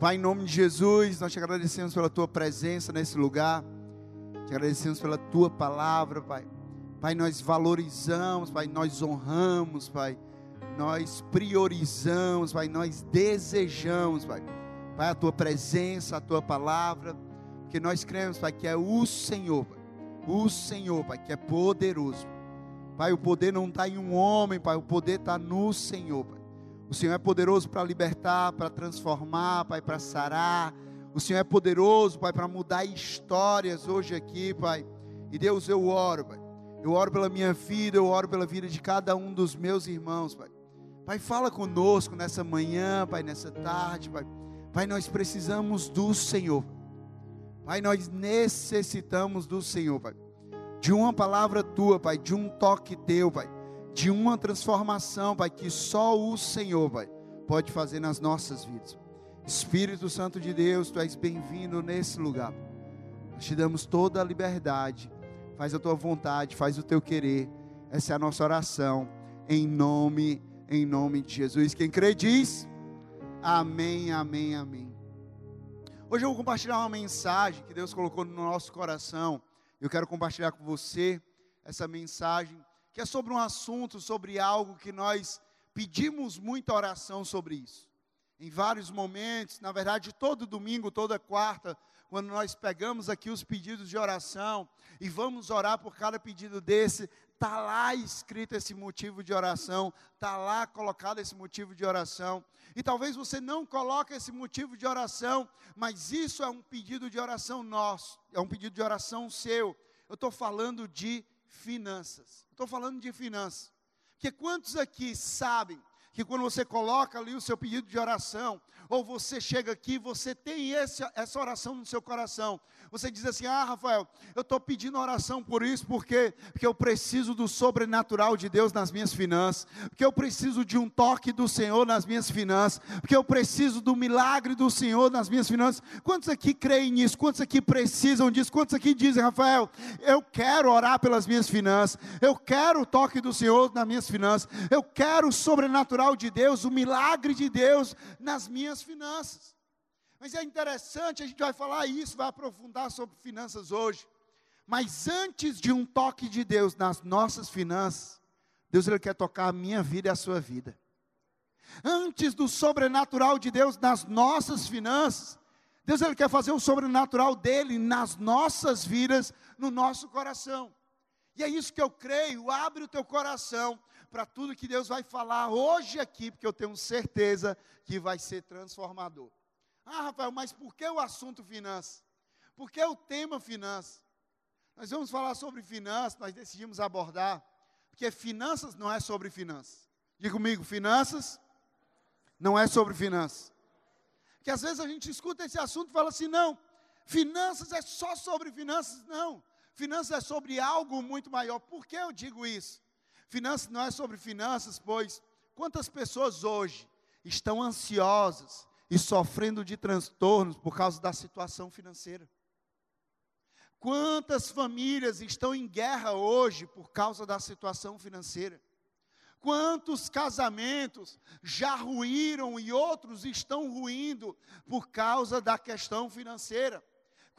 Pai, em nome de Jesus, nós te agradecemos pela tua presença nesse lugar. Te agradecemos pela tua palavra, Pai. Pai, nós valorizamos, Pai, nós honramos, Pai. Nós priorizamos, Pai, nós desejamos, Pai. Pai, a tua presença, a tua palavra, porque nós cremos, Pai, que é o Senhor, Pai. O Senhor, Pai, que é poderoso. Pai, o poder não está em um homem, Pai, o poder está no Senhor, Pai. O Senhor é poderoso para libertar, para transformar, Pai, para sarar. O Senhor é poderoso, Pai, para mudar histórias hoje aqui, Pai. E Deus, eu oro, Pai. Eu oro pela minha vida, eu oro pela vida de cada um dos meus irmãos, Pai. Pai, fala conosco nessa manhã, Pai, nessa tarde, Pai. Pai, nós precisamos do Senhor. Pai, nós necessitamos do Senhor, Pai. De uma palavra tua, Pai, de um toque teu, Pai de uma transformação, Pai, que só o Senhor, Pai, pode fazer nas nossas vidas. Espírito Santo de Deus, Tu és bem-vindo nesse lugar. Nós te damos toda a liberdade. Faz a tua vontade, faz o teu querer. Essa é a nossa oração. Em nome, em nome de Jesus. Quem crê diz: Amém, amém, amém. Hoje eu vou compartilhar uma mensagem que Deus colocou no nosso coração. Eu quero compartilhar com você essa mensagem que é sobre um assunto, sobre algo que nós pedimos muita oração sobre isso. Em vários momentos, na verdade, todo domingo, toda quarta, quando nós pegamos aqui os pedidos de oração e vamos orar por cada pedido desse, está lá escrito esse motivo de oração, está lá colocado esse motivo de oração. E talvez você não coloque esse motivo de oração, mas isso é um pedido de oração nosso, é um pedido de oração seu. Eu estou falando de finanças. Estou falando de finanças. Porque quantos aqui sabem que quando você coloca ali o seu pedido de oração, ou você chega aqui, você tem esse, essa oração no seu coração. Você diz assim: Ah, Rafael, eu estou pedindo oração por isso, porque, porque eu preciso do sobrenatural de Deus nas minhas finanças, porque eu preciso de um toque do Senhor nas minhas finanças, porque eu preciso do milagre do Senhor nas minhas finanças. Quantos aqui creem nisso? Quantos aqui precisam disso? Quantos aqui dizem, Rafael, eu quero orar pelas minhas finanças, eu quero o toque do Senhor nas minhas finanças, eu quero o sobrenatural de Deus, o milagre de Deus nas minhas finanças. Mas é interessante, a gente vai falar isso, vai aprofundar sobre finanças hoje. Mas antes de um toque de Deus nas nossas finanças, Deus ele quer tocar a minha vida e a sua vida. Antes do sobrenatural de Deus nas nossas finanças, Deus ele quer fazer o sobrenatural dele nas nossas vidas, no nosso coração. E é isso que eu creio. Abre o teu coração para tudo que Deus vai falar hoje aqui, porque eu tenho certeza que vai ser transformador. Ah, Rafael, mas por que o assunto finanças? Por que o tema finanças? Nós vamos falar sobre finanças, nós decidimos abordar, porque finanças não é sobre finanças. Diga comigo, finanças não é sobre finanças. Que às vezes a gente escuta esse assunto e fala assim: não, finanças é só sobre finanças. Não, finanças é sobre algo muito maior. Por que eu digo isso? Finanças não é sobre finanças, pois quantas pessoas hoje estão ansiosas e sofrendo de transtornos por causa da situação financeira? Quantas famílias estão em guerra hoje por causa da situação financeira? Quantos casamentos já ruíram e outros estão ruindo por causa da questão financeira?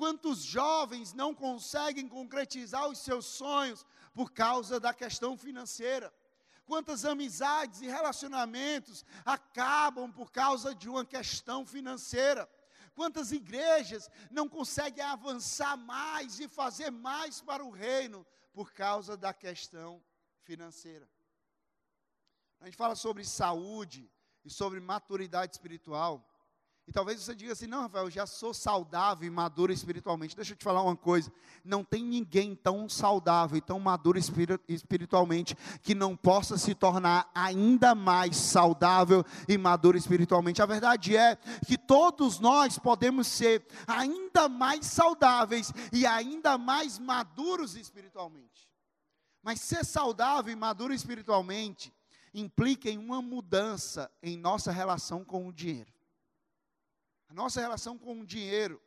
Quantos jovens não conseguem concretizar os seus sonhos por causa da questão financeira? Quantas amizades e relacionamentos acabam por causa de uma questão financeira? Quantas igrejas não conseguem avançar mais e fazer mais para o reino por causa da questão financeira? A gente fala sobre saúde e sobre maturidade espiritual. E talvez você diga assim: não, Rafael, eu já sou saudável e maduro espiritualmente. Deixa eu te falar uma coisa: não tem ninguém tão saudável e tão maduro espiritualmente que não possa se tornar ainda mais saudável e maduro espiritualmente. A verdade é que todos nós podemos ser ainda mais saudáveis e ainda mais maduros espiritualmente. Mas ser saudável e maduro espiritualmente implica em uma mudança em nossa relação com o dinheiro. A nossa relação com o dinheiro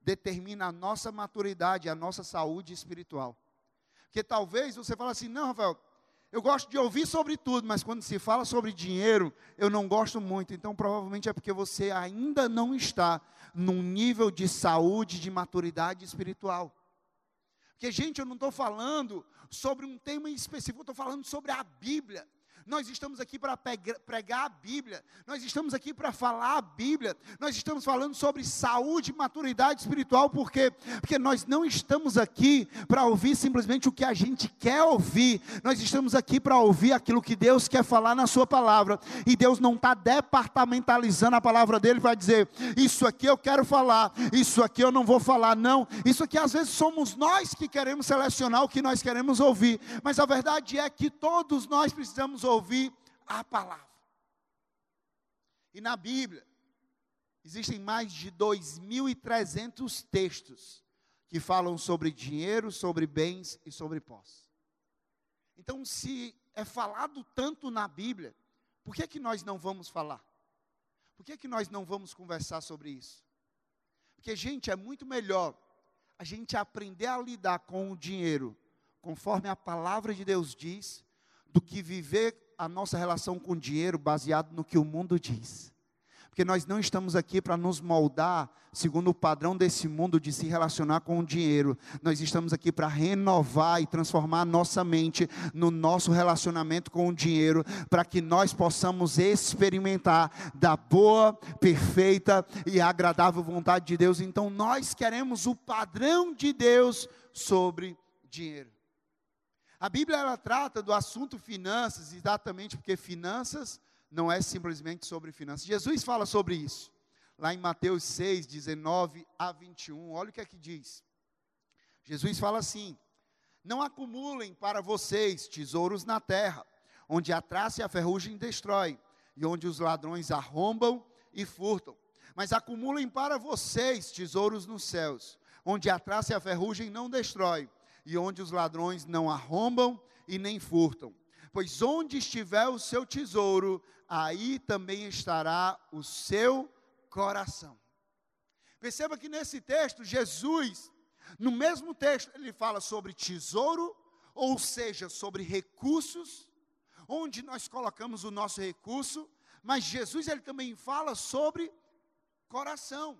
determina a nossa maturidade, a nossa saúde espiritual. Porque talvez você fale assim, não, Rafael, eu gosto de ouvir sobre tudo, mas quando se fala sobre dinheiro, eu não gosto muito. Então, provavelmente é porque você ainda não está num nível de saúde, de maturidade espiritual. Porque, gente, eu não estou falando sobre um tema específico, eu estou falando sobre a Bíblia. Nós estamos aqui para pregar a Bíblia, nós estamos aqui para falar a Bíblia, nós estamos falando sobre saúde e maturidade espiritual, por quê? Porque nós não estamos aqui para ouvir simplesmente o que a gente quer ouvir, nós estamos aqui para ouvir aquilo que Deus quer falar na Sua palavra, e Deus não está departamentalizando a palavra dele para dizer, isso aqui eu quero falar, isso aqui eu não vou falar, não, isso aqui às vezes somos nós que queremos selecionar o que nós queremos ouvir, mas a verdade é que todos nós precisamos ouvir ouvir a palavra. E na Bíblia, existem mais de 2.300 textos que falam sobre dinheiro, sobre bens e sobre posse. Então, se é falado tanto na Bíblia, por que, que nós não vamos falar? Por que, que nós não vamos conversar sobre isso? Porque, gente, é muito melhor a gente aprender a lidar com o dinheiro conforme a palavra de Deus diz, do que viver a nossa relação com o dinheiro baseado no que o mundo diz. Porque nós não estamos aqui para nos moldar segundo o padrão desse mundo de se relacionar com o dinheiro. Nós estamos aqui para renovar e transformar a nossa mente no nosso relacionamento com o dinheiro, para que nós possamos experimentar da boa, perfeita e agradável vontade de Deus. Então nós queremos o padrão de Deus sobre dinheiro. A Bíblia ela trata do assunto finanças, exatamente porque finanças não é simplesmente sobre finanças. Jesus fala sobre isso, lá em Mateus 6, 19 a 21. Olha o que é que diz. Jesus fala assim: Não acumulem para vocês tesouros na terra, onde a traça e a ferrugem destrói, e onde os ladrões arrombam e furtam. Mas acumulem para vocês tesouros nos céus, onde a traça e a ferrugem não destrói e onde os ladrões não arrombam e nem furtam. Pois onde estiver o seu tesouro, aí também estará o seu coração. Perceba que nesse texto, Jesus, no mesmo texto, ele fala sobre tesouro, ou seja, sobre recursos, onde nós colocamos o nosso recurso, mas Jesus ele também fala sobre coração.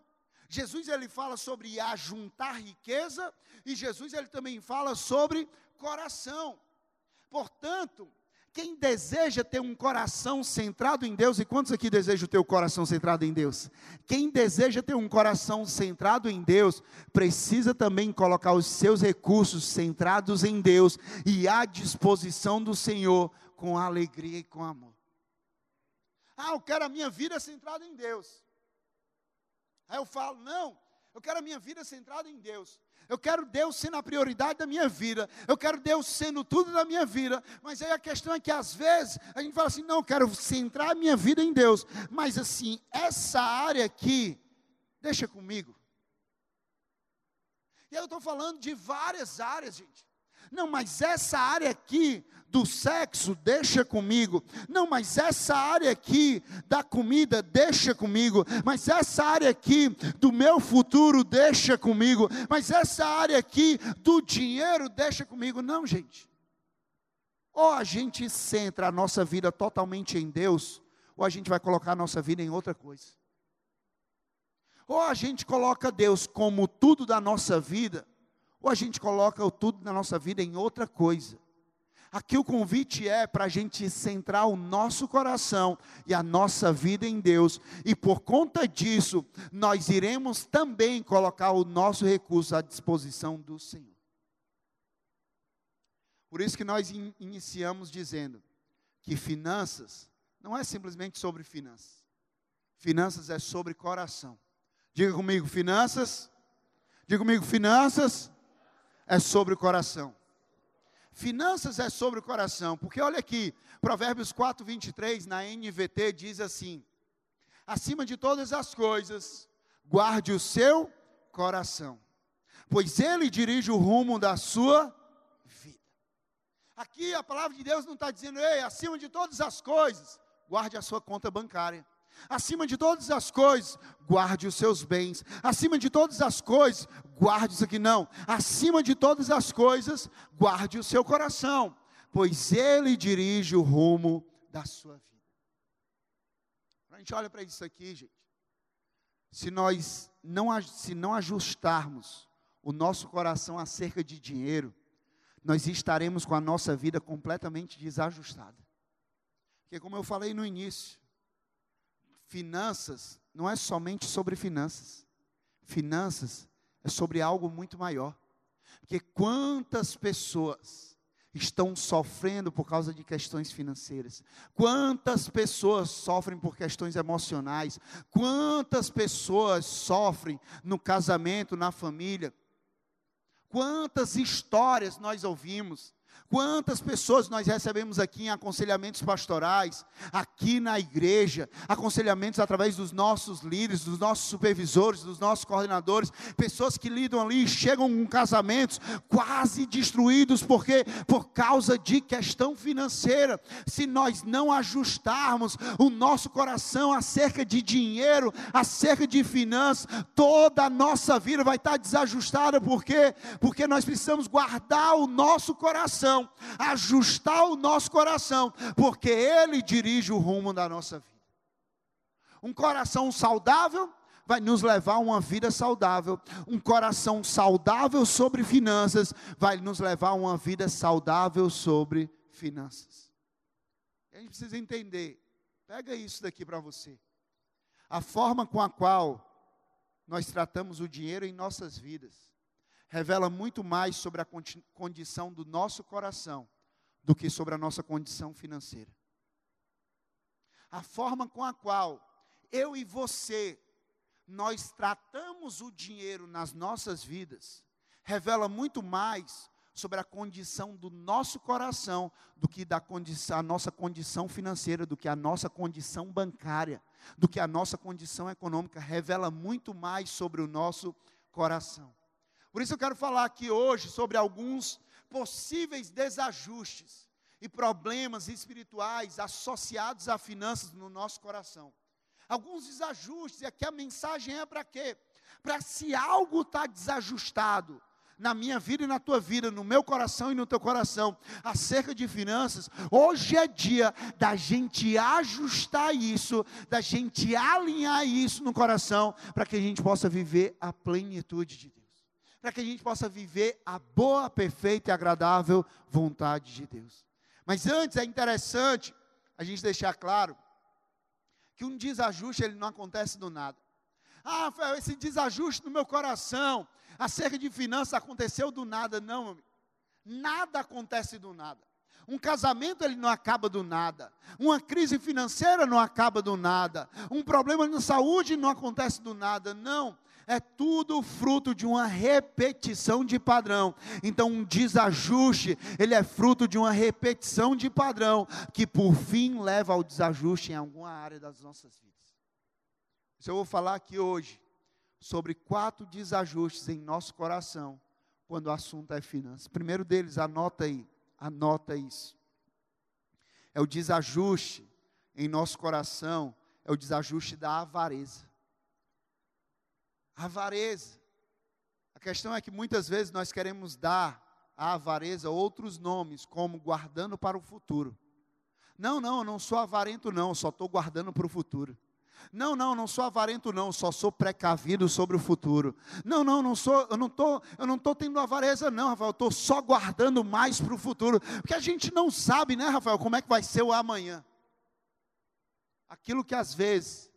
Jesus ele fala sobre ajuntar riqueza e Jesus ele também fala sobre coração. Portanto, quem deseja ter um coração centrado em Deus, e quantos aqui desejam ter o coração centrado em Deus? Quem deseja ter um coração centrado em Deus, precisa também colocar os seus recursos centrados em Deus e à disposição do Senhor com alegria e com amor. Ah, eu quero a minha vida centrada em Deus. Aí eu falo, não, eu quero a minha vida centrada em Deus. Eu quero Deus sendo a prioridade da minha vida. Eu quero Deus sendo tudo da minha vida. Mas aí a questão é que às vezes a gente fala assim: não, eu quero centrar a minha vida em Deus. Mas assim, essa área aqui, deixa comigo. E eu estou falando de várias áreas, gente. Não, mas essa área aqui do sexo, deixa comigo. Não, mas essa área aqui da comida, deixa comigo. Mas essa área aqui do meu futuro, deixa comigo. Mas essa área aqui do dinheiro, deixa comigo. Não, gente. Ou a gente centra a nossa vida totalmente em Deus, ou a gente vai colocar a nossa vida em outra coisa. Ou a gente coloca Deus como tudo da nossa vida, ou a gente coloca tudo da nossa vida em outra coisa. Aqui o convite é para a gente centrar o nosso coração e a nossa vida em Deus, e por conta disso, nós iremos também colocar o nosso recurso à disposição do Senhor. Por isso que nós in iniciamos dizendo que finanças não é simplesmente sobre finanças, finanças é sobre coração. Diga comigo, finanças. Diga comigo, finanças é sobre o coração. Finanças é sobre o coração, porque olha aqui, Provérbios 4, 23, na NVT, diz assim: acima de todas as coisas, guarde o seu coração, pois ele dirige o rumo da sua vida. Aqui a palavra de Deus não está dizendo, ei, acima de todas as coisas, guarde a sua conta bancária. Acima de todas as coisas, guarde os seus bens. Acima de todas as coisas, guarde isso aqui não. Acima de todas as coisas, guarde o seu coração. pois Ele dirige o rumo da sua vida. A gente olha para isso aqui, gente. Se nós não, se não ajustarmos o nosso coração acerca de dinheiro, nós estaremos com a nossa vida completamente desajustada. Porque, como eu falei no início, finanças não é somente sobre finanças. Finanças é sobre algo muito maior. Porque quantas pessoas estão sofrendo por causa de questões financeiras? Quantas pessoas sofrem por questões emocionais? Quantas pessoas sofrem no casamento, na família? Quantas histórias nós ouvimos Quantas pessoas nós recebemos aqui em aconselhamentos pastorais, aqui na igreja, aconselhamentos através dos nossos líderes, dos nossos supervisores, dos nossos coordenadores, pessoas que lidam ali, chegam com casamentos quase destruídos porque por causa de questão financeira. Se nós não ajustarmos o nosso coração acerca de dinheiro, acerca de finanças, toda a nossa vida vai estar desajustada, por quê? Porque nós precisamos guardar o nosso coração coração, ajustar o nosso coração, porque Ele dirige o rumo da nossa vida. Um coração saudável vai nos levar a uma vida saudável. Um coração saudável sobre finanças vai nos levar a uma vida saudável sobre finanças. A gente precisa entender. Pega isso daqui para você. A forma com a qual nós tratamos o dinheiro em nossas vidas revela muito mais sobre a condição do nosso coração do que sobre a nossa condição financeira. A forma com a qual eu e você nós tratamos o dinheiro nas nossas vidas revela muito mais sobre a condição do nosso coração do que da condição, a nossa condição financeira, do que a nossa condição bancária, do que a nossa condição econômica, revela muito mais sobre o nosso coração. Por isso eu quero falar aqui hoje sobre alguns possíveis desajustes e problemas espirituais associados a finanças no nosso coração. Alguns desajustes, e aqui a mensagem é para quê? Para se algo está desajustado na minha vida e na tua vida, no meu coração e no teu coração, acerca de finanças, hoje é dia da gente ajustar isso, da gente alinhar isso no coração, para que a gente possa viver a plenitude de Deus para que a gente possa viver a boa, perfeita e agradável vontade de Deus. Mas antes é interessante a gente deixar claro que um desajuste ele não acontece do nada. Ah, Rafael, esse desajuste no meu coração acerca de finanças aconteceu do nada, não, meu amigo. Nada acontece do nada. Um casamento ele não acaba do nada. Uma crise financeira não acaba do nada. Um problema na saúde não acontece do nada. Não é tudo fruto de uma repetição de padrão. Então, um desajuste, ele é fruto de uma repetição de padrão, que por fim leva ao desajuste em alguma área das nossas vidas. Isso eu vou falar aqui hoje sobre quatro desajustes em nosso coração, quando o assunto é finanças. Primeiro deles, anota aí, anota isso. É o desajuste em nosso coração, é o desajuste da avareza avareza. A questão é que muitas vezes nós queremos dar à avareza outros nomes, como guardando para o futuro. Não, não, eu não sou avarento, não, só estou guardando para o futuro. Não, não, não sou avarento, não, só sou precavido sobre o futuro. Não, não, não sou, eu não estou, eu não estou tendo avareza, não, Rafael, eu estou só guardando mais para o futuro. Porque a gente não sabe, né, Rafael, como é que vai ser o amanhã. Aquilo que às vezes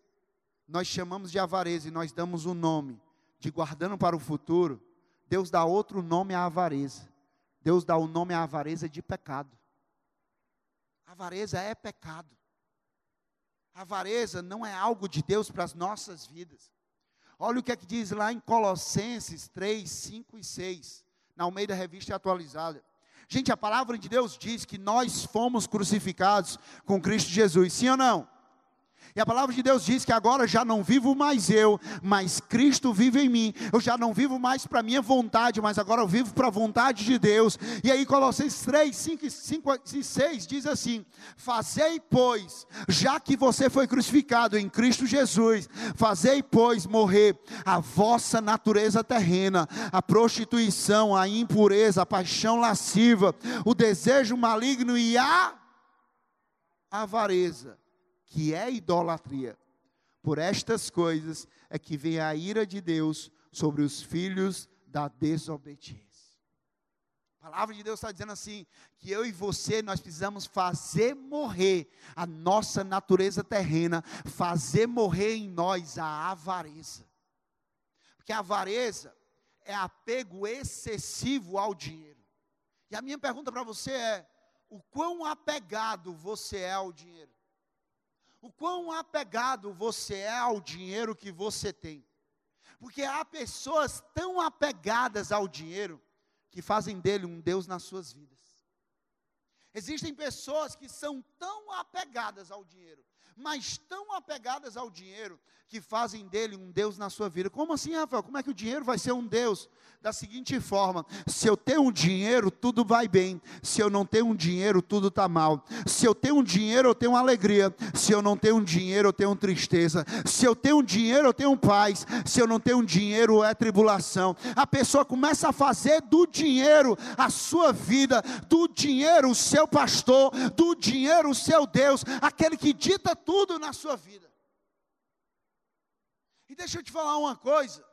nós chamamos de avareza e nós damos o um nome de guardando para o futuro, Deus dá outro nome à avareza. Deus dá o nome à avareza de pecado. avareza é pecado. avareza não é algo de Deus para as nossas vidas. Olha o que é que diz lá em Colossenses 3, 5 e 6, na Almeida Revista Atualizada. Gente, a palavra de Deus diz que nós fomos crucificados com Cristo Jesus, sim ou não? E a palavra de Deus diz que agora já não vivo mais eu, mas Cristo vive em mim. Eu já não vivo mais para minha vontade, mas agora eu vivo para a vontade de Deus. E aí Colossenses 3, 5, 5 e 6 diz assim: Fazei, pois, já que você foi crucificado em Cristo Jesus, fazei, pois, morrer a vossa natureza terrena, a prostituição, a impureza, a paixão lasciva, o desejo maligno e a avareza que é idolatria. Por estas coisas é que vem a ira de Deus sobre os filhos da desobediência. A palavra de Deus está dizendo assim: que eu e você, nós precisamos fazer morrer a nossa natureza terrena, fazer morrer em nós a avareza. Porque a avareza é apego excessivo ao dinheiro. E a minha pergunta para você é: o quão apegado você é ao dinheiro? O quão apegado você é ao dinheiro que você tem. Porque há pessoas tão apegadas ao dinheiro que fazem dele um Deus nas suas vidas. Existem pessoas que são tão apegadas ao dinheiro, mas tão apegadas ao dinheiro, que fazem dele um Deus na sua vida. Como assim, Rafael? Como é que o dinheiro vai ser um Deus? Da seguinte forma: se eu tenho um dinheiro, tudo vai bem. Se eu não tenho um dinheiro, tudo está mal. Se eu tenho um dinheiro, eu tenho alegria. Se eu não tenho um dinheiro, eu tenho tristeza. Se eu tenho um dinheiro, eu tenho paz. Se eu não tenho um dinheiro, é tribulação. A pessoa começa a fazer do dinheiro a sua vida, do dinheiro o seu pastor, do dinheiro o seu Deus, aquele que dita tudo na sua vida. E deixa eu te falar uma coisa: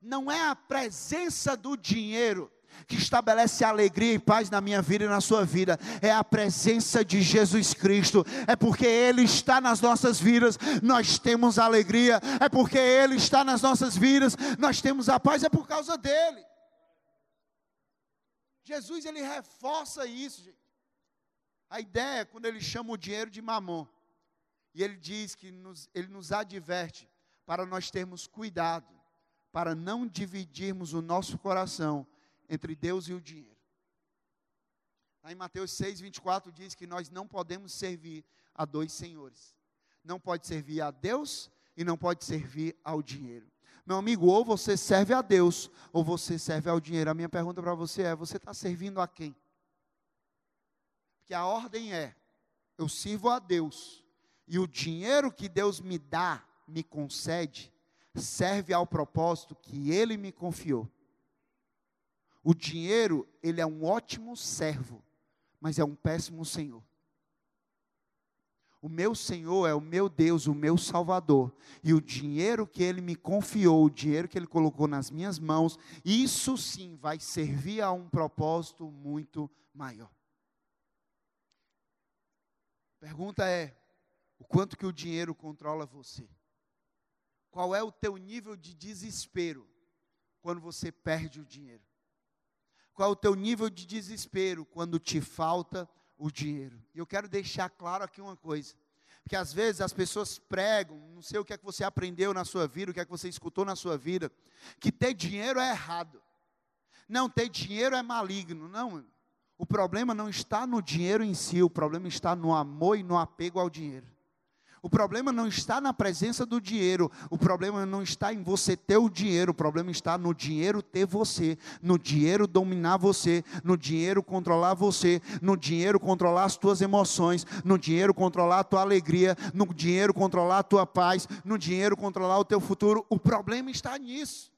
não é a presença do dinheiro que estabelece alegria e paz na minha vida e na sua vida, é a presença de Jesus Cristo, é porque Ele está nas nossas vidas, nós temos alegria, é porque Ele está nas nossas vidas, nós temos a paz, é por causa dEle. Jesus, ele reforça isso, gente. A ideia, quando ele chama o dinheiro de mamon, e ele diz que nos, ele nos adverte para nós termos cuidado, para não dividirmos o nosso coração entre Deus e o dinheiro. Lá em Mateus 6, 24 diz que nós não podemos servir a dois senhores. Não pode servir a Deus e não pode servir ao dinheiro. Meu amigo, ou você serve a Deus, ou você serve ao dinheiro. A minha pergunta para você é: você está servindo a quem? Porque a ordem é: eu sirvo a Deus, e o dinheiro que Deus me dá, me concede, serve ao propósito que Ele me confiou. O dinheiro, ele é um ótimo servo, mas é um péssimo senhor. O meu Senhor é o meu Deus, o meu Salvador. E o dinheiro que Ele me confiou, o dinheiro que Ele colocou nas minhas mãos, isso sim vai servir a um propósito muito maior. Pergunta é: o quanto que o dinheiro controla você? Qual é o teu nível de desespero quando você perde o dinheiro? Qual é o teu nível de desespero quando te falta o dinheiro? E eu quero deixar claro aqui uma coisa. Porque às vezes as pessoas pregam, não sei o que é que você aprendeu na sua vida, o que é que você escutou na sua vida, que ter dinheiro é errado. Não, ter dinheiro é maligno. Não, o problema não está no dinheiro em si, o problema está no amor e no apego ao dinheiro. O problema não está na presença do dinheiro, o problema não está em você ter o dinheiro, o problema está no dinheiro ter você, no dinheiro dominar você, no dinheiro controlar você, no dinheiro controlar as tuas emoções, no dinheiro controlar a tua alegria, no dinheiro controlar a tua paz, no dinheiro controlar o teu futuro. O problema está nisso.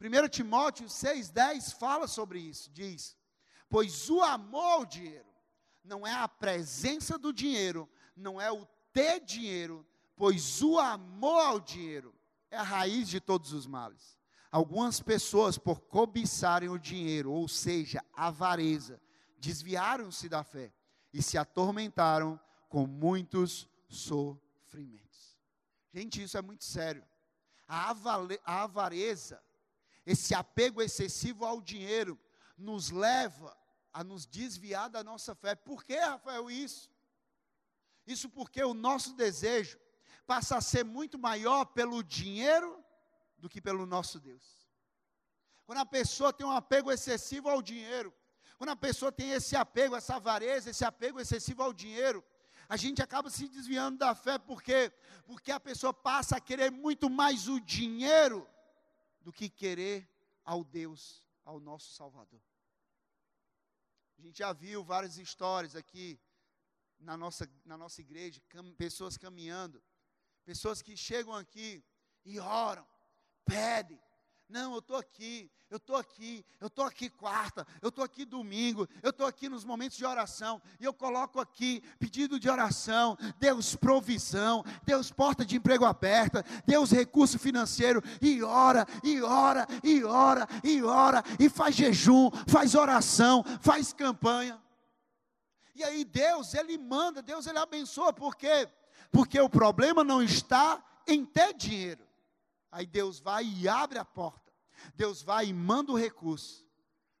1 Timóteo 6,10 fala sobre isso, diz: Pois o amor ao dinheiro não é a presença do dinheiro, não é o ter dinheiro, pois o amor ao dinheiro é a raiz de todos os males. Algumas pessoas, por cobiçarem o dinheiro, ou seja, avareza, desviaram-se da fé e se atormentaram com muitos sofrimentos. Gente, isso é muito sério. A, a avareza, esse apego excessivo ao dinheiro, nos leva a nos desviar da nossa fé. Por que, Rafael, isso? Isso porque o nosso desejo passa a ser muito maior pelo dinheiro do que pelo nosso Deus. Quando a pessoa tem um apego excessivo ao dinheiro, quando a pessoa tem esse apego, essa avareza, esse apego excessivo ao dinheiro, A gente acaba se desviando da fé porque porque a pessoa passa a querer muito mais o dinheiro do que querer ao Deus, ao nosso Salvador. A gente já viu várias histórias aqui na nossa, na nossa igreja, cam, pessoas caminhando, pessoas que chegam aqui e oram, pedem, não, eu estou aqui, eu estou aqui, eu estou aqui quarta, eu estou aqui domingo, eu estou aqui nos momentos de oração, e eu coloco aqui pedido de oração, Deus provisão, Deus porta de emprego aberta, Deus recurso financeiro, e ora, e ora, e ora, e ora, e faz jejum, faz oração, faz campanha. E aí Deus, Ele manda, Deus Ele abençoa, por quê? Porque o problema não está em ter dinheiro. Aí Deus vai e abre a porta. Deus vai e manda o recurso.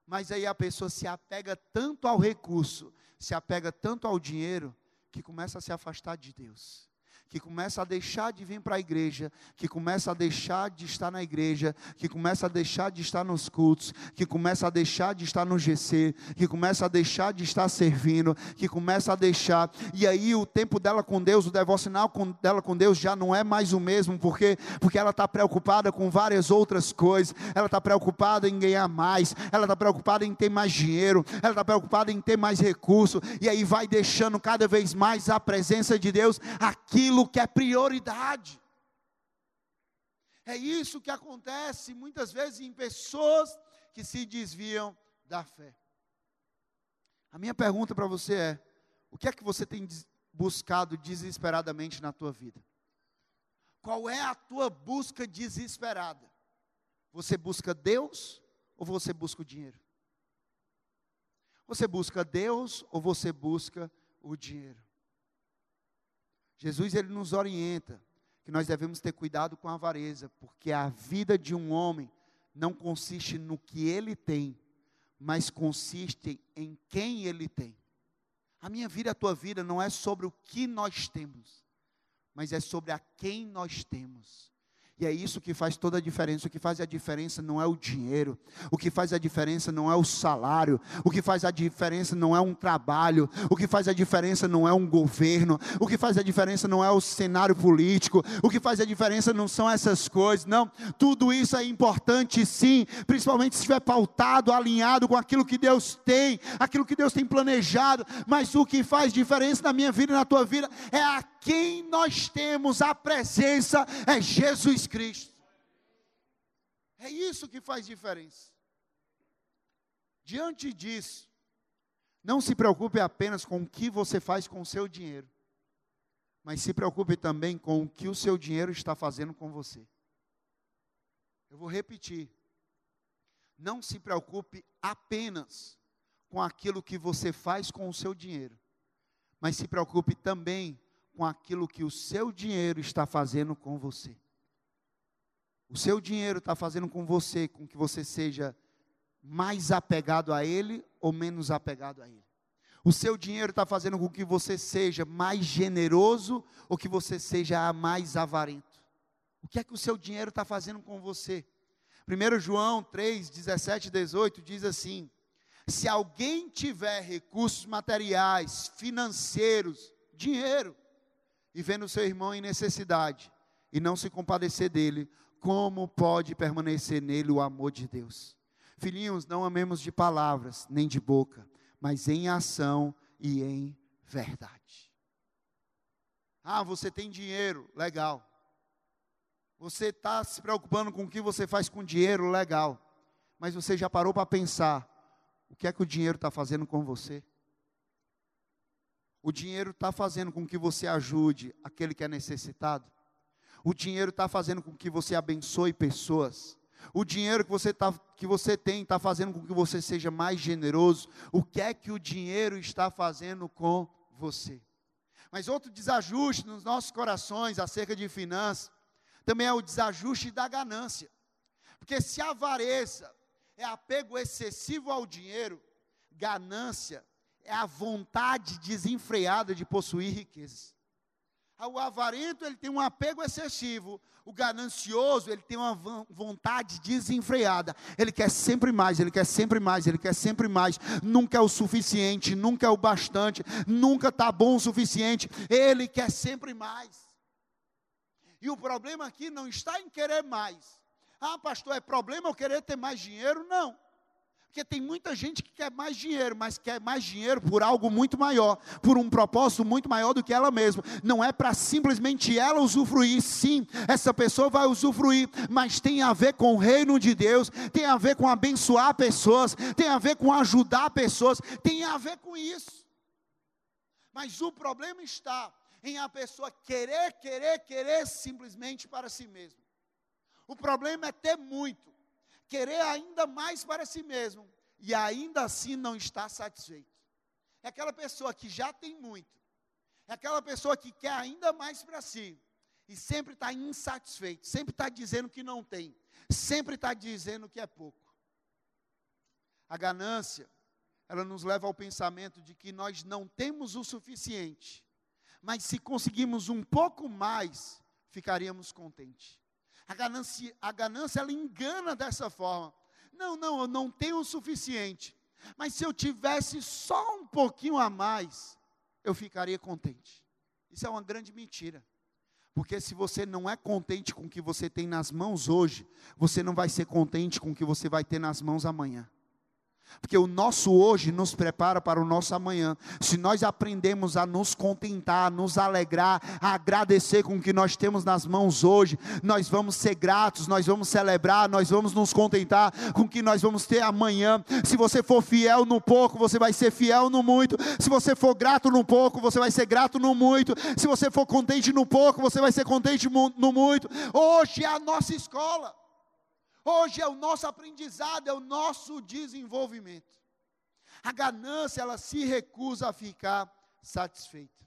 Mas aí a pessoa se apega tanto ao recurso, se apega tanto ao dinheiro, que começa a se afastar de Deus que começa a deixar de vir para a igreja, que começa a deixar de estar na igreja, que começa a deixar de estar nos cultos, que começa a deixar de estar no GC, que começa a deixar de estar servindo, que começa a deixar, e aí o tempo dela com Deus, o devocional dela com Deus já não é mais o mesmo, porque porque ela está preocupada com várias outras coisas, ela está preocupada em ganhar mais, ela está preocupada em ter mais dinheiro, ela está preocupada em ter mais recurso, e aí vai deixando cada vez mais a presença de Deus, aquilo aquilo que é prioridade. É isso que acontece muitas vezes em pessoas que se desviam da fé. A minha pergunta para você é: o que é que você tem buscado desesperadamente na tua vida? Qual é a tua busca desesperada? Você busca Deus ou você busca o dinheiro? Você busca Deus ou você busca o dinheiro? Jesus ele nos orienta que nós devemos ter cuidado com a avareza, porque a vida de um homem não consiste no que ele tem, mas consiste em quem ele tem. A minha vida, a tua vida não é sobre o que nós temos, mas é sobre a quem nós temos. E é isso que faz toda a diferença. O que faz a diferença não é o dinheiro. O que faz a diferença não é o salário. O que faz a diferença não é um trabalho. O que faz a diferença não é um governo. O que faz a diferença não é o cenário político. O que faz a diferença não são essas coisas. Não. Tudo isso é importante sim. Principalmente se estiver pautado, alinhado com aquilo que Deus tem. Aquilo que Deus tem planejado. Mas o que faz diferença na minha vida e na tua vida é a quem nós temos a presença é Jesus Cristo. É isso que faz diferença. Diante disso, não se preocupe apenas com o que você faz com o seu dinheiro, mas se preocupe também com o que o seu dinheiro está fazendo com você. Eu vou repetir. Não se preocupe apenas com aquilo que você faz com o seu dinheiro, mas se preocupe também com aquilo que o seu dinheiro está fazendo com você. O seu dinheiro está fazendo com você, com que você seja mais apegado a ele ou menos apegado a ele. O seu dinheiro está fazendo com que você seja mais generoso ou que você seja mais avarento. O que é que o seu dinheiro está fazendo com você? 1 João 3, 17 e 18 diz assim: Se alguém tiver recursos materiais, financeiros, dinheiro, e vendo seu irmão em necessidade e não se compadecer dele, como pode permanecer nele o amor de Deus? Filhinhos, não amemos de palavras, nem de boca, mas em ação e em verdade. Ah, você tem dinheiro, legal. Você está se preocupando com o que você faz com dinheiro, legal. Mas você já parou para pensar o que é que o dinheiro está fazendo com você? O dinheiro está fazendo com que você ajude aquele que é necessitado. O dinheiro está fazendo com que você abençoe pessoas. O dinheiro que você, tá, que você tem está fazendo com que você seja mais generoso. O que é que o dinheiro está fazendo com você? Mas outro desajuste nos nossos corações acerca de finanças também é o desajuste da ganância. Porque se avareza é apego excessivo ao dinheiro, ganância é a vontade desenfreada de possuir riquezas. O avarento, ele tem um apego excessivo. O ganancioso, ele tem uma vontade desenfreada. Ele quer sempre mais, ele quer sempre mais, ele quer sempre mais. Nunca é o suficiente, nunca é o bastante, nunca está bom o suficiente. Ele quer sempre mais. E o problema aqui não está em querer mais. Ah, pastor, é problema eu querer ter mais dinheiro? Não. Porque tem muita gente que quer mais dinheiro, mas quer mais dinheiro por algo muito maior, por um propósito muito maior do que ela mesma. Não é para simplesmente ela usufruir, sim, essa pessoa vai usufruir, mas tem a ver com o reino de Deus, tem a ver com abençoar pessoas, tem a ver com ajudar pessoas, tem a ver com isso. Mas o problema está em a pessoa querer, querer, querer simplesmente para si mesma. O problema é ter muito querer ainda mais para si mesmo e ainda assim não está satisfeito. É aquela pessoa que já tem muito, é aquela pessoa que quer ainda mais para si e sempre está insatisfeito, sempre está dizendo que não tem, sempre está dizendo que é pouco. A ganância, ela nos leva ao pensamento de que nós não temos o suficiente, mas se conseguimos um pouco mais, ficaríamos contentes. A ganância, a ganância ela engana dessa forma. Não, não, eu não tenho o suficiente. Mas se eu tivesse só um pouquinho a mais, eu ficaria contente. Isso é uma grande mentira. Porque se você não é contente com o que você tem nas mãos hoje, você não vai ser contente com o que você vai ter nas mãos amanhã. Porque o nosso hoje nos prepara para o nosso amanhã. Se nós aprendemos a nos contentar, a nos alegrar, a agradecer com o que nós temos nas mãos hoje, nós vamos ser gratos, nós vamos celebrar, nós vamos nos contentar com o que nós vamos ter amanhã. Se você for fiel no pouco, você vai ser fiel no muito. Se você for grato no pouco, você vai ser grato no muito. Se você for contente no pouco, você vai ser contente no muito. Hoje é a nossa escola. Hoje é o nosso aprendizado, é o nosso desenvolvimento. A ganância, ela se recusa a ficar satisfeita.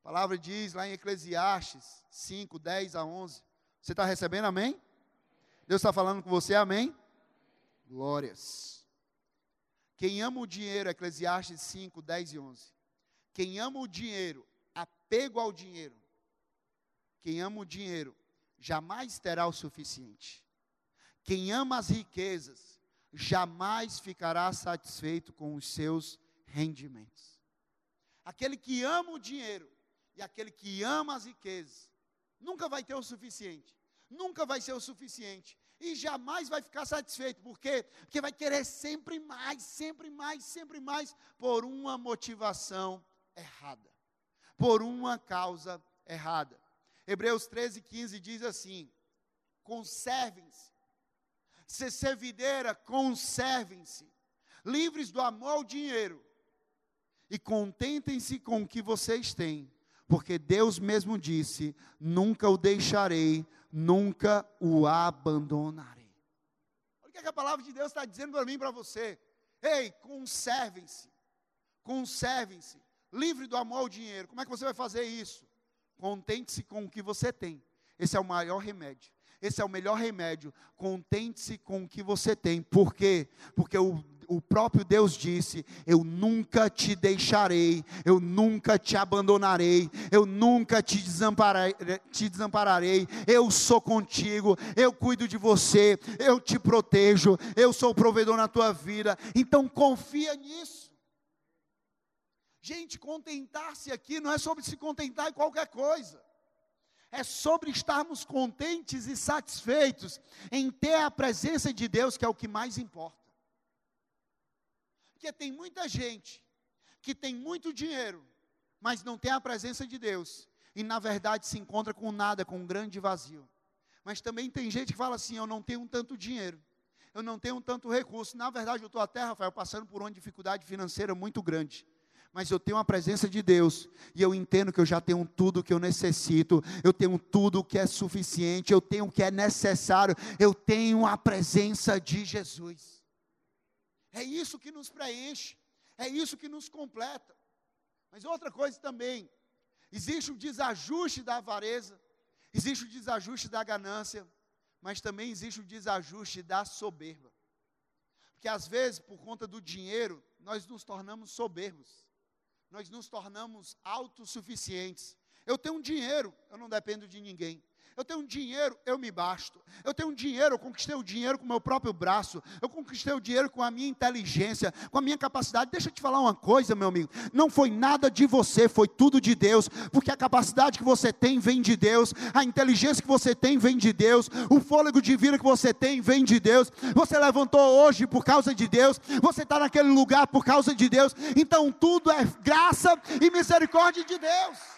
A palavra diz lá em Eclesiastes 5, 10 a 11. Você está recebendo amém? Deus está falando com você, amém? Glórias. Quem ama o dinheiro, Eclesiastes 5, 10 e 11. Quem ama o dinheiro, apego ao dinheiro. Quem ama o dinheiro, jamais terá o suficiente. Quem ama as riquezas, jamais ficará satisfeito com os seus rendimentos. Aquele que ama o dinheiro e aquele que ama as riquezas, nunca vai ter o suficiente, nunca vai ser o suficiente e jamais vai ficar satisfeito, por quê? Porque vai querer sempre mais, sempre mais, sempre mais, por uma motivação errada, por uma causa errada. Hebreus 13, 15 diz assim: conservem-se. Se servideira, conservem-se. Livres do amor ao dinheiro. E contentem-se com o que vocês têm. Porque Deus mesmo disse: nunca o deixarei, nunca o abandonarei. Olha o que, é que a palavra de Deus está dizendo para mim e para você. Ei, conservem-se. Conservem-se. Livre do amor ao dinheiro. Como é que você vai fazer isso? Contente-se com o que você tem. Esse é o maior remédio. Esse é o melhor remédio. Contente-se com o que você tem. Por quê? Porque o, o próprio Deus disse: Eu nunca te deixarei, eu nunca te abandonarei, eu nunca te desampararei, te desampararei. Eu sou contigo, eu cuido de você, eu te protejo, eu sou o provedor na tua vida. Então confia nisso. Gente, contentar-se aqui não é sobre se contentar em qualquer coisa. É sobre estarmos contentes e satisfeitos em ter a presença de Deus, que é o que mais importa. Porque tem muita gente que tem muito dinheiro, mas não tem a presença de Deus, e na verdade se encontra com nada, com um grande vazio. Mas também tem gente que fala assim: eu não tenho tanto dinheiro, eu não tenho tanto recurso. Na verdade, eu estou até, Rafael, passando por uma dificuldade financeira muito grande mas eu tenho a presença de Deus e eu entendo que eu já tenho tudo que eu necessito, eu tenho tudo que é suficiente, eu tenho o que é necessário, eu tenho a presença de Jesus. É isso que nos preenche, é isso que nos completa. Mas outra coisa também, existe o desajuste da avareza, existe o desajuste da ganância, mas também existe o desajuste da soberba. Porque às vezes, por conta do dinheiro, nós nos tornamos soberbos. Nós nos tornamos autossuficientes. Eu tenho dinheiro, eu não dependo de ninguém. Eu tenho dinheiro, eu me basto. Eu tenho dinheiro, eu conquistei o dinheiro com o meu próprio braço. Eu conquistei o dinheiro com a minha inteligência, com a minha capacidade. Deixa eu te falar uma coisa, meu amigo. Não foi nada de você, foi tudo de Deus. Porque a capacidade que você tem vem de Deus. A inteligência que você tem vem de Deus. O fôlego de vida que você tem vem de Deus. Você levantou hoje por causa de Deus. Você está naquele lugar por causa de Deus. Então tudo é graça e misericórdia de Deus.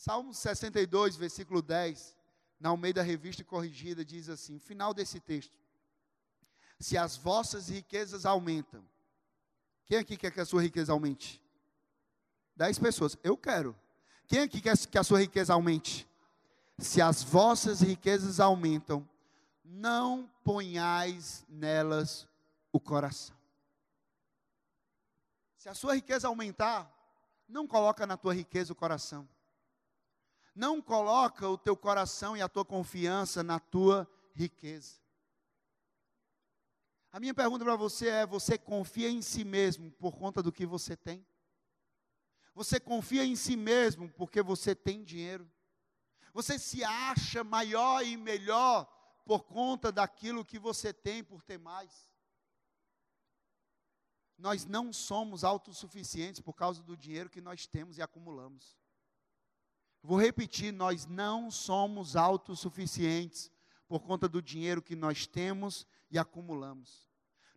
Salmo 62, versículo 10, na Almeida Revista Corrigida, diz assim: final desse texto. Se as vossas riquezas aumentam, quem aqui quer que a sua riqueza aumente? Dez pessoas, eu quero. Quem aqui quer que a sua riqueza aumente? Se as vossas riquezas aumentam, não ponhais nelas o coração. Se a sua riqueza aumentar, não coloca na tua riqueza o coração. Não coloca o teu coração e a tua confiança na tua riqueza. A minha pergunta para você é: você confia em si mesmo por conta do que você tem? Você confia em si mesmo porque você tem dinheiro? Você se acha maior e melhor por conta daquilo que você tem, por ter mais? Nós não somos autossuficientes por causa do dinheiro que nós temos e acumulamos. Vou repetir: nós não somos autossuficientes por conta do dinheiro que nós temos e acumulamos.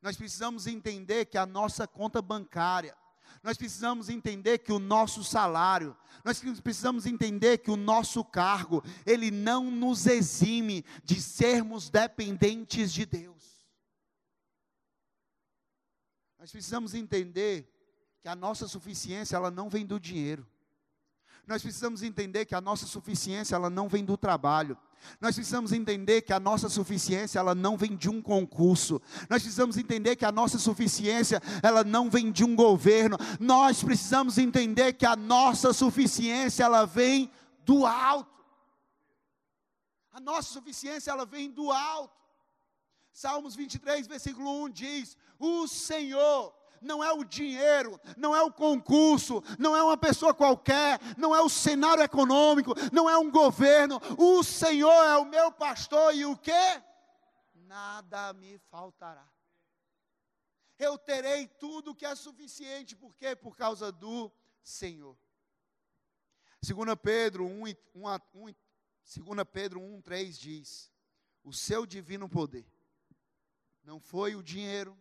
Nós precisamos entender que a nossa conta bancária, nós precisamos entender que o nosso salário, nós precisamos entender que o nosso cargo, ele não nos exime de sermos dependentes de Deus. Nós precisamos entender que a nossa suficiência, ela não vem do dinheiro. Nós precisamos entender que a nossa suficiência ela não vem do trabalho. Nós precisamos entender que a nossa suficiência ela não vem de um concurso. Nós precisamos entender que a nossa suficiência ela não vem de um governo. Nós precisamos entender que a nossa suficiência ela vem do alto. A nossa suficiência ela vem do alto. Salmos 23, versículo 1 diz: O Senhor não é o dinheiro, não é o concurso, não é uma pessoa qualquer, não é o cenário econômico, não é um governo. O Senhor é o meu pastor e o que? Nada me faltará. Eu terei tudo que é suficiente, por quê? Por causa do Senhor. 2 Pedro 1, 1, 1, 2 Pedro 1, 3 diz: O seu divino poder não foi o dinheiro,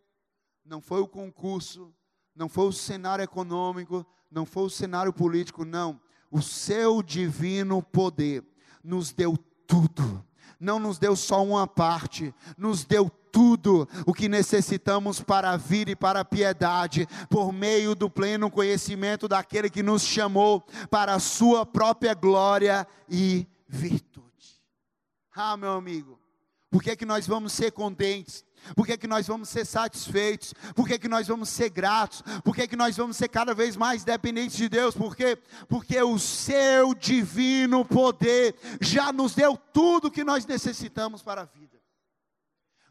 não foi o concurso, não foi o cenário econômico, não foi o cenário político, não. O seu divino poder nos deu tudo. Não nos deu só uma parte, nos deu tudo o que necessitamos para a vida e para a piedade, por meio do pleno conhecimento daquele que nos chamou para a sua própria glória e virtude. Ah, meu amigo, por que, é que nós vamos ser contentes? Por que, que nós vamos ser satisfeitos? Por que, que nós vamos ser gratos? Por que, que nós vamos ser cada vez mais dependentes de Deus? Por quê? Porque o seu divino poder já nos deu tudo que nós necessitamos para a vida.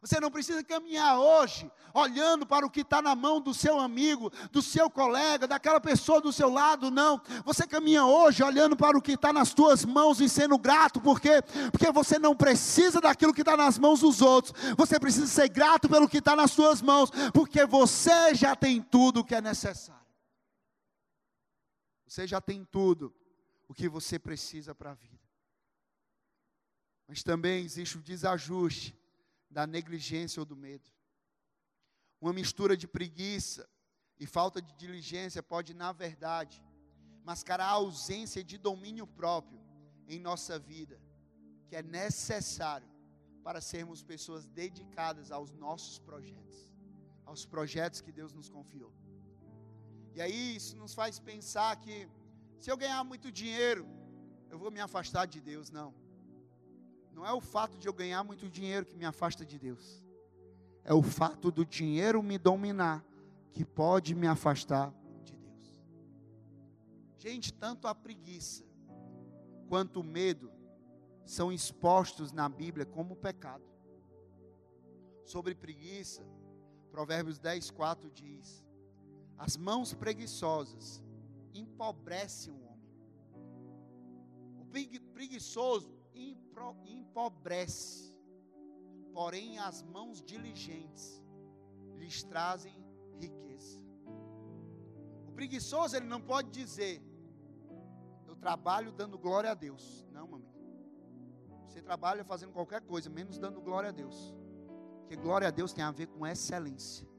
Você não precisa caminhar hoje olhando para o que está na mão do seu amigo, do seu colega, daquela pessoa do seu lado, não. Você caminha hoje olhando para o que está nas tuas mãos e sendo grato, por quê? Porque você não precisa daquilo que está nas mãos dos outros, você precisa ser grato pelo que está nas suas mãos, porque você já tem tudo o que é necessário. Você já tem tudo o que você precisa para a vida. Mas também existe o desajuste da negligência ou do medo. Uma mistura de preguiça e falta de diligência pode, na verdade, mascarar a ausência de domínio próprio em nossa vida, que é necessário para sermos pessoas dedicadas aos nossos projetos, aos projetos que Deus nos confiou. E aí isso nos faz pensar que se eu ganhar muito dinheiro, eu vou me afastar de Deus, não. Não é o fato de eu ganhar muito dinheiro que me afasta de Deus. É o fato do dinheiro me dominar que pode me afastar de Deus. Gente, tanto a preguiça quanto o medo são expostos na Bíblia como pecado. Sobre preguiça, Provérbios 10, 4 diz: As mãos preguiçosas empobrecem o homem. O preguiçoso empobrece, porém as mãos diligentes lhes trazem riqueza. O preguiçoso ele não pode dizer: Eu trabalho dando glória a Deus. Não, meu. Você trabalha fazendo qualquer coisa, menos dando glória a Deus. Porque glória a Deus tem a ver com excelência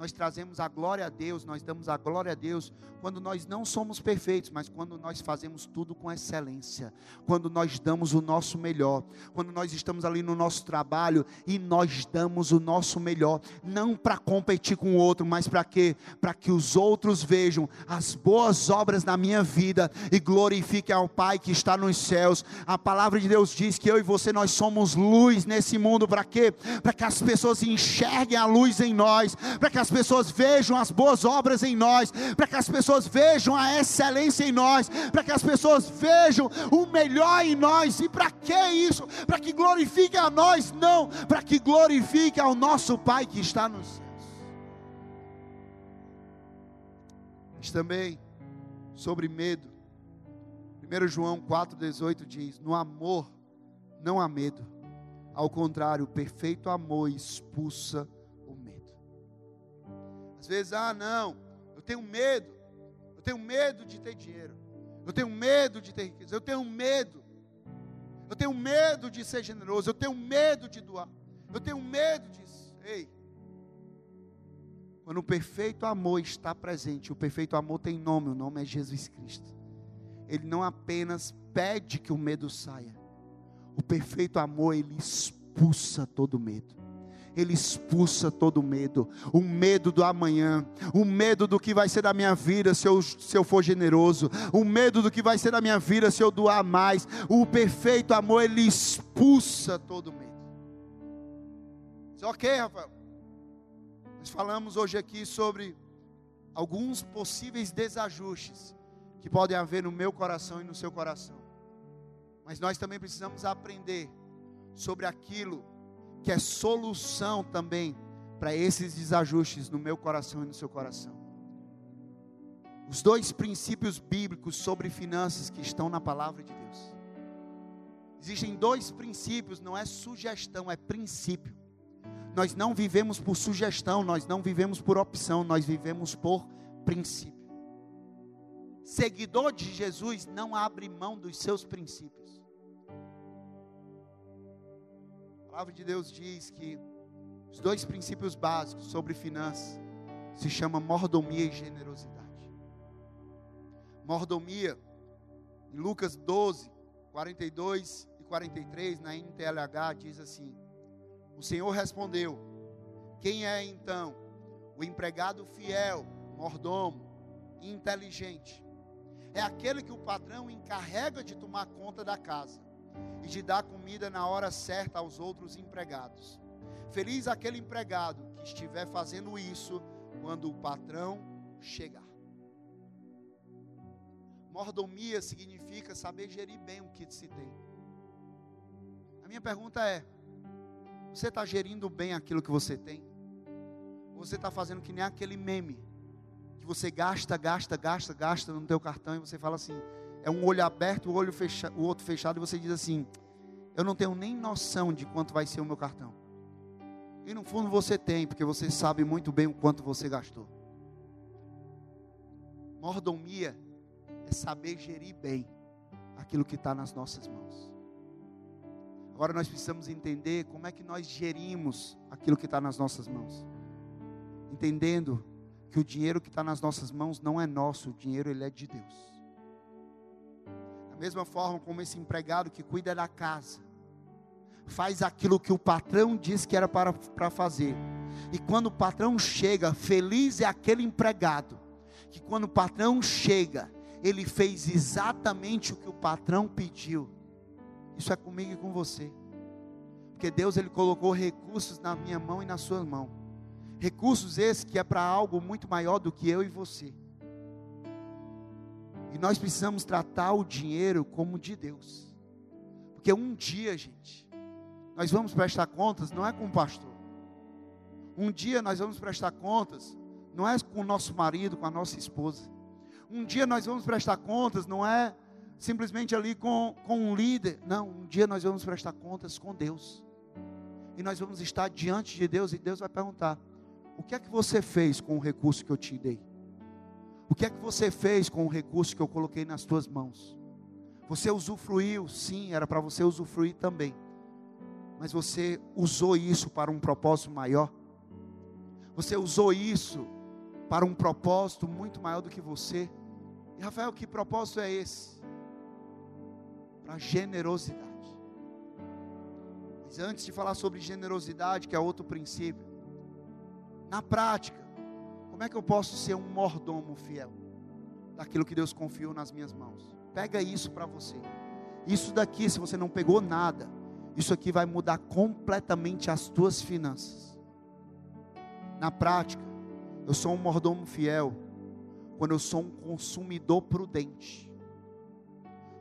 nós trazemos a glória a Deus, nós damos a glória a Deus quando nós não somos perfeitos, mas quando nós fazemos tudo com excelência, quando nós damos o nosso melhor, quando nós estamos ali no nosso trabalho e nós damos o nosso melhor, não para competir com o outro, mas para quê? Para que os outros vejam as boas obras na minha vida e glorifiquem ao Pai que está nos céus. A palavra de Deus diz que eu e você nós somos luz nesse mundo, para quê? Para que as pessoas enxerguem a luz em nós, para que as as pessoas vejam as boas obras em nós, para que as pessoas vejam a excelência em nós, para que as pessoas vejam o melhor em nós. E para que isso? Para que glorifique a nós? Não, para que glorifique ao nosso Pai que está nos céus. Mas também sobre medo. 1 João 4,18 diz: No amor não há medo, ao contrário, o perfeito amor expulsa às vezes, ah, não, eu tenho medo. Eu tenho medo de ter dinheiro. Eu tenho medo de ter riqueza. Eu tenho medo. Eu tenho medo de ser generoso. Eu tenho medo de doar. Eu tenho medo disso. Ei. Quando o perfeito amor está presente, o perfeito amor tem nome, o nome é Jesus Cristo. Ele não apenas pede que o medo saia. O perfeito amor, ele expulsa todo medo ele expulsa todo medo, o medo do amanhã, o medo do que vai ser da minha vida se eu, se eu for generoso, o medo do que vai ser da minha vida se eu doar mais. O perfeito amor, ele expulsa todo medo. Diz, ok, Rafael. Nós falamos hoje aqui sobre alguns possíveis desajustes que podem haver no meu coração e no seu coração. Mas nós também precisamos aprender sobre aquilo que é solução também para esses desajustes no meu coração e no seu coração. Os dois princípios bíblicos sobre finanças que estão na palavra de Deus. Existem dois princípios, não é sugestão, é princípio. Nós não vivemos por sugestão, nós não vivemos por opção, nós vivemos por princípio. Seguidor de Jesus não abre mão dos seus princípios. Palavra de Deus diz que os dois princípios básicos sobre finanças se chama mordomia e generosidade. Mordomia, em Lucas 12, 42 e 43, na NTLH, diz assim: O Senhor respondeu: Quem é então o empregado fiel, mordomo, inteligente? É aquele que o patrão encarrega de tomar conta da casa e de dar comida na hora certa aos outros empregados. Feliz aquele empregado que estiver fazendo isso quando o patrão chegar. Mordomia significa saber gerir bem o que se tem. A minha pergunta é: você está gerindo bem aquilo que você tem? Ou você está fazendo que nem aquele meme que você gasta, gasta, gasta, gasta no teu cartão e você fala assim: é um olho aberto, o olho fecha, o outro fechado, e você diz assim: Eu não tenho nem noção de quanto vai ser o meu cartão. E no fundo você tem, porque você sabe muito bem o quanto você gastou. Mordomia é saber gerir bem aquilo que está nas nossas mãos. Agora nós precisamos entender como é que nós gerimos aquilo que está nas nossas mãos. Entendendo que o dinheiro que está nas nossas mãos não é nosso, o dinheiro ele é de Deus mesma forma como esse empregado que cuida da casa, faz aquilo que o patrão disse que era para, para fazer. E quando o patrão chega, feliz é aquele empregado, que quando o patrão chega, ele fez exatamente o que o patrão pediu. Isso é comigo e com você. Porque Deus ele colocou recursos na minha mão e na sua mão. Recursos esses que é para algo muito maior do que eu e você. E nós precisamos tratar o dinheiro como de Deus. Porque um dia, gente, nós vamos prestar contas, não é com o pastor. Um dia nós vamos prestar contas, não é com o nosso marido, com a nossa esposa. Um dia nós vamos prestar contas, não é simplesmente ali com, com um líder. Não, um dia nós vamos prestar contas com Deus. E nós vamos estar diante de Deus e Deus vai perguntar: o que é que você fez com o recurso que eu te dei? O que é que você fez com o recurso que eu coloquei nas tuas mãos? Você usufruiu, sim, era para você usufruir também. Mas você usou isso para um propósito maior? Você usou isso para um propósito muito maior do que você? E Rafael, que propósito é esse? Para generosidade. Mas antes de falar sobre generosidade, que é outro princípio, na prática, como é que eu posso ser um mordomo fiel daquilo que Deus confiou nas minhas mãos? Pega isso para você. Isso daqui, se você não pegou nada, isso aqui vai mudar completamente as tuas finanças. Na prática, eu sou um mordomo fiel quando eu sou um consumidor prudente,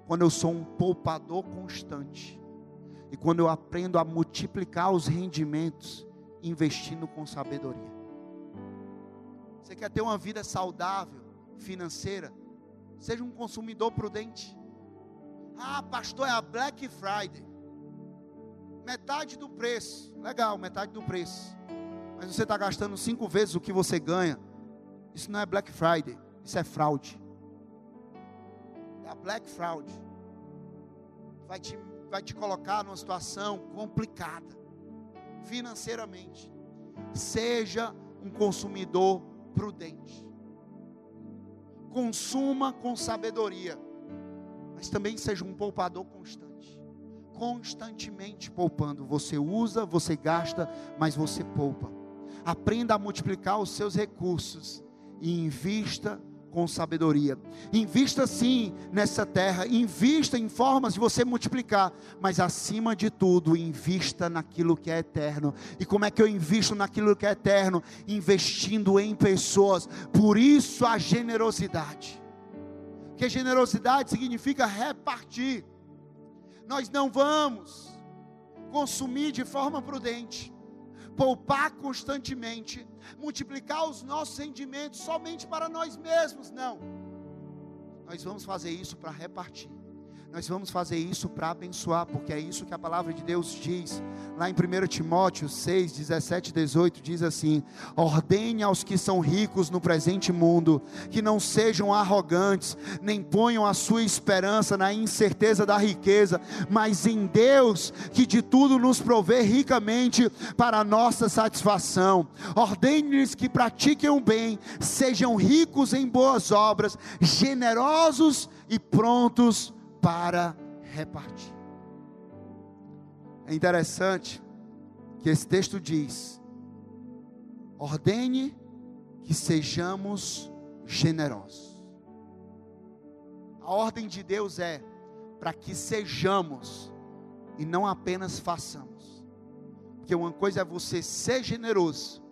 quando eu sou um poupador constante, e quando eu aprendo a multiplicar os rendimentos investindo com sabedoria. Você quer ter uma vida saudável, financeira? Seja um consumidor prudente. Ah, pastor, é a Black Friday. Metade do preço. Legal, metade do preço. Mas você está gastando cinco vezes o que você ganha. Isso não é Black Friday. Isso é fraude. É a Black Fraud. Vai te, vai te colocar numa situação complicada. Financeiramente. Seja um consumidor prudente. Consuma com sabedoria, mas também seja um poupador constante. Constantemente poupando. Você usa, você gasta, mas você poupa. Aprenda a multiplicar os seus recursos e invista com sabedoria. Invista sim nessa terra, invista em formas de você multiplicar, mas acima de tudo, invista naquilo que é eterno. E como é que eu invisto naquilo que é eterno? Investindo em pessoas. Por isso a generosidade. Porque generosidade significa repartir. Nós não vamos consumir de forma prudente poupar constantemente, multiplicar os nossos rendimentos somente para nós mesmos. Não. Nós vamos fazer isso para repartir. Nós vamos fazer isso para abençoar, porque é isso que a palavra de Deus diz. Lá em 1 Timóteo 6, 17 e 18 diz assim: Ordene aos que são ricos no presente mundo, que não sejam arrogantes, nem ponham a sua esperança na incerteza da riqueza, mas em Deus, que de tudo nos provê ricamente para nossa satisfação. Ordene-lhes que pratiquem o bem, sejam ricos em boas obras, generosos e prontos para repartir. É interessante que esse texto diz: ordene que sejamos generosos. A ordem de Deus é para que sejamos e não apenas façamos. Porque uma coisa é você ser generoso,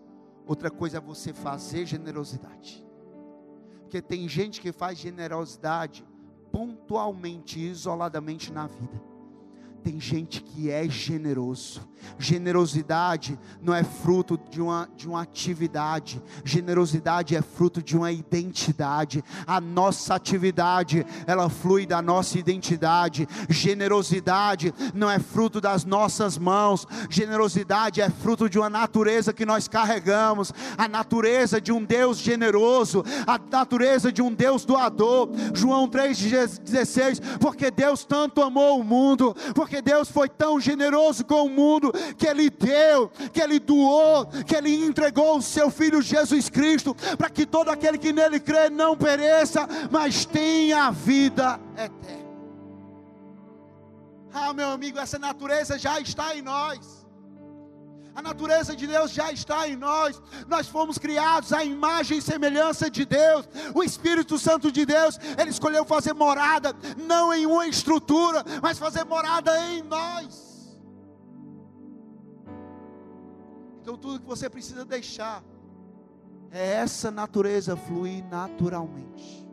outra coisa é você fazer generosidade. Porque tem gente que faz generosidade pontualmente, isoladamente na vida. Tem gente que é generoso. Generosidade não é fruto de uma, de uma atividade, generosidade é fruto de uma identidade. A nossa atividade, ela flui da nossa identidade. Generosidade não é fruto das nossas mãos, generosidade é fruto de uma natureza que nós carregamos a natureza de um Deus generoso, a natureza de um Deus doador. João 3,16: Porque Deus tanto amou o mundo, porque porque Deus foi tão generoso com o mundo que Ele deu, que Ele doou, que Ele entregou o Seu Filho Jesus Cristo, para que todo aquele que nele crê não pereça, mas tenha a vida eterna. Ah, meu amigo, essa natureza já está em nós. A natureza de Deus já está em nós. Nós fomos criados à imagem e semelhança de Deus. O Espírito Santo de Deus, ele escolheu fazer morada não em uma estrutura, mas fazer morada em nós. Então tudo que você precisa deixar é essa natureza fluir naturalmente.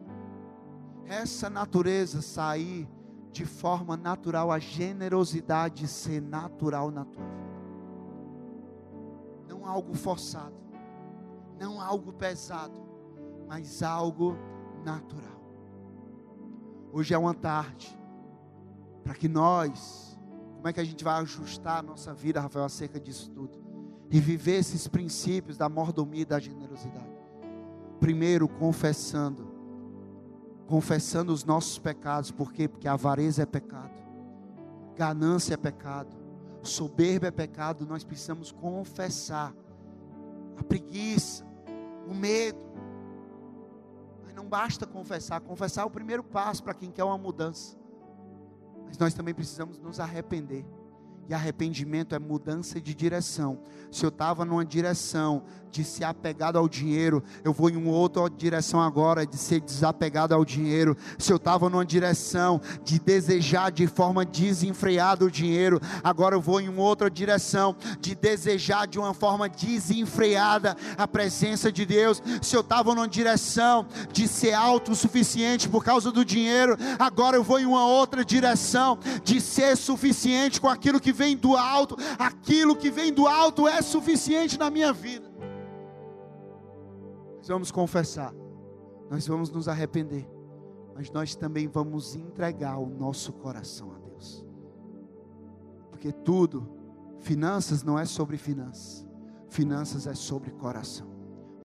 Essa natureza sair de forma natural, a generosidade ser natural na tua vida não algo forçado, não algo pesado, mas algo natural. Hoje é uma tarde para que nós, como é que a gente vai ajustar a nossa vida, Rafael, acerca disso tudo? E viver esses princípios da mordomia e da generosidade. Primeiro, confessando, confessando os nossos pecados, por quê? Porque a avareza é pecado, ganância é pecado, soberba é pecado, nós precisamos confessar a preguiça, o medo. Mas não basta confessar, confessar é o primeiro passo para quem quer uma mudança. Mas nós também precisamos nos arrepender. E arrependimento é mudança de direção. Se eu estava numa direção de ser apegado ao dinheiro, eu vou em uma outra direção agora de ser desapegado ao dinheiro. Se eu estava numa direção de desejar de forma desenfreada o dinheiro, agora eu vou em uma outra direção de desejar de uma forma desenfreada a presença de Deus. Se eu estava numa direção de ser autossuficiente por causa do dinheiro, agora eu vou em uma outra direção de ser suficiente com aquilo que vem do alto. Aquilo que vem do alto é suficiente na minha vida. Nós vamos confessar, nós vamos nos arrepender, mas nós também vamos entregar o nosso coração a Deus, porque tudo, finanças não é sobre finanças, finanças é sobre coração.